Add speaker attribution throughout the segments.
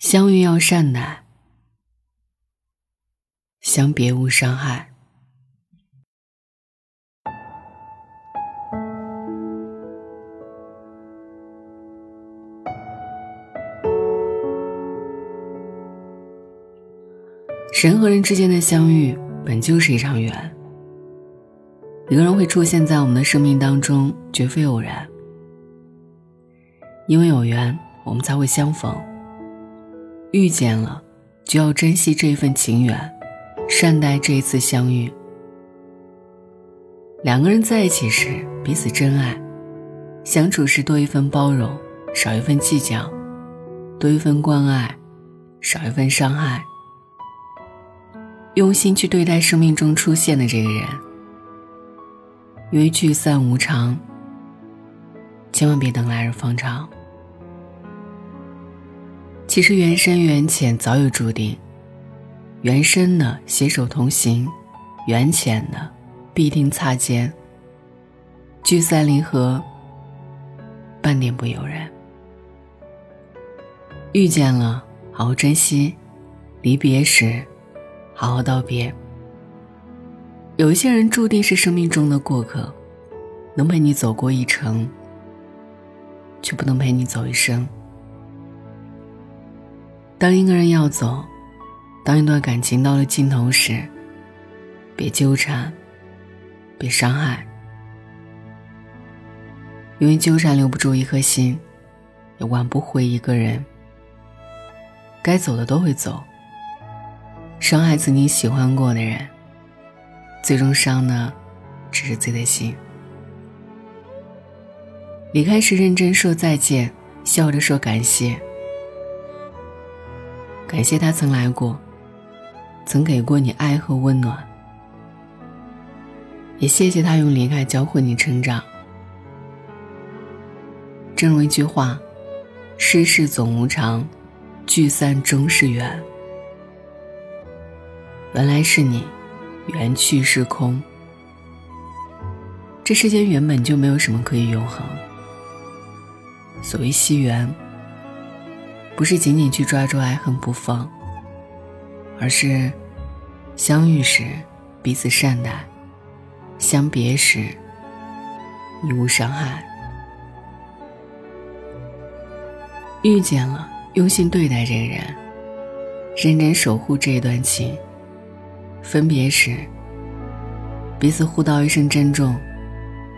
Speaker 1: 相遇要善待，相别无伤害。人和人之间的相遇本就是一场缘，一个人会出现在我们的生命当中，绝非偶然。因为有缘，我们才会相逢。遇见了，就要珍惜这份情缘，善待这一次相遇。两个人在一起时，彼此真爱；相处时多一份包容，少一份计较；多一份关爱，少一份伤害。用心去对待生命中出现的这个人，因为聚散无常，千万别等来日方长。其实缘深缘浅早有注定，缘深的携手同行，缘浅的必定擦肩。聚散离合，半点不由人。遇见了，好好珍惜；离别时。好好道别。有一些人注定是生命中的过客，能陪你走过一程，却不能陪你走一生。当一个人要走，当一段感情到了尽头时，别纠缠，别伤害，因为纠缠留不住一颗心，也挽不回一个人。该走的都会走。伤害曾经喜欢过的人，最终伤的只是自己的心。离开时认真说再见，笑着说感谢，感谢他曾来过，曾给过你爱和温暖，也谢谢他用离开教会你成长。正如一句话：“世事总无常，聚散终是缘。”原来是你，缘去是空。这世间原本就没有什么可以永恒。所谓惜缘，不是紧紧去抓住爱恨不放，而是相遇时彼此善待，相别时亦无伤害。遇见了，用心对待这个人，认真守护这一段情。分别时，彼此互道一声珍重，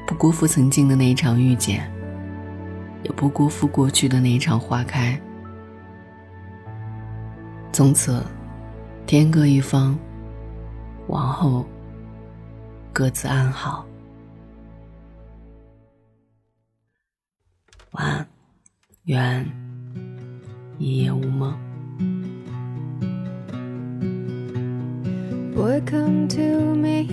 Speaker 1: 不辜负曾经的那一场遇见，也不辜负过去的那一场花开。从此，天各一方，往后各自安好。晚安，愿一夜无梦。
Speaker 2: Welcome to me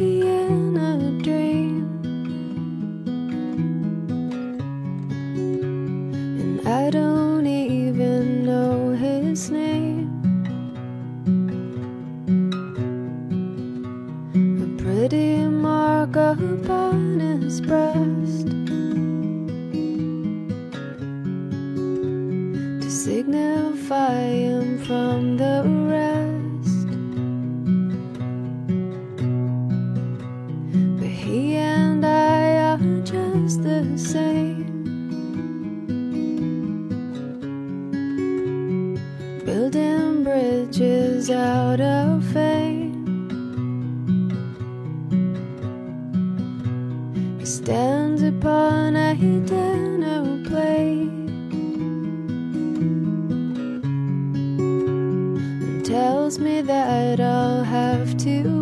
Speaker 2: upon his breast. To signify tells me that I'll have to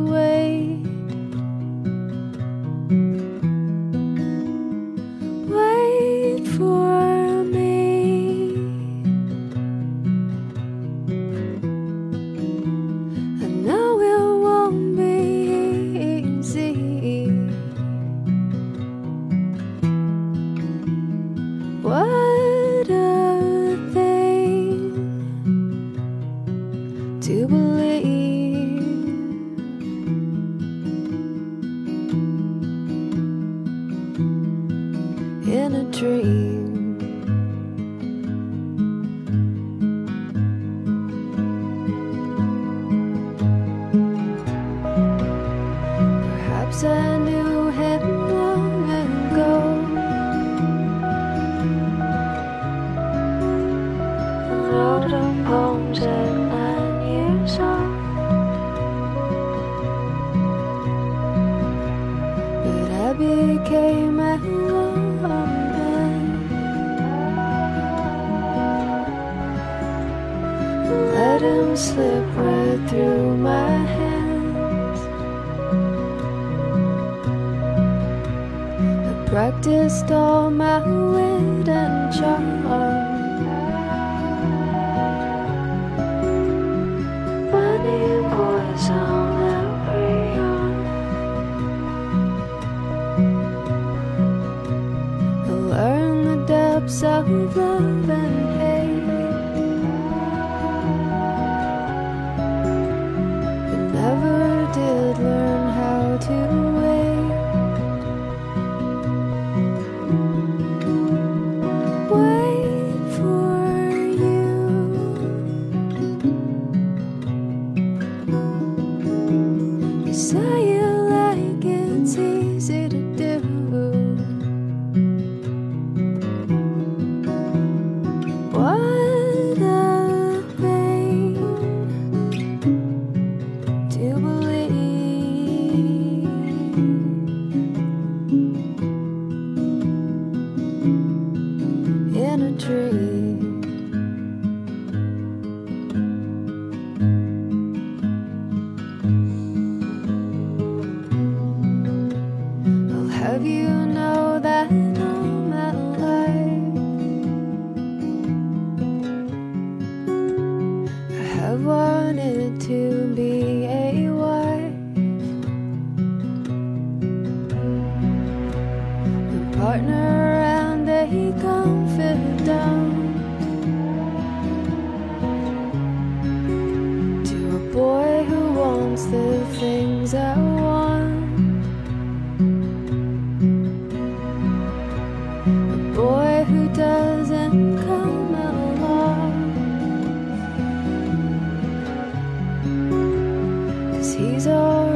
Speaker 2: to believe. Slip right through my hands. I practiced all my wit and charm. Funny boys on every arm. I learned the depths of love and hate. In a dream. I'll have you know that all my life I have wanted to the things I want. A boy who doesn't come along. Cause he's already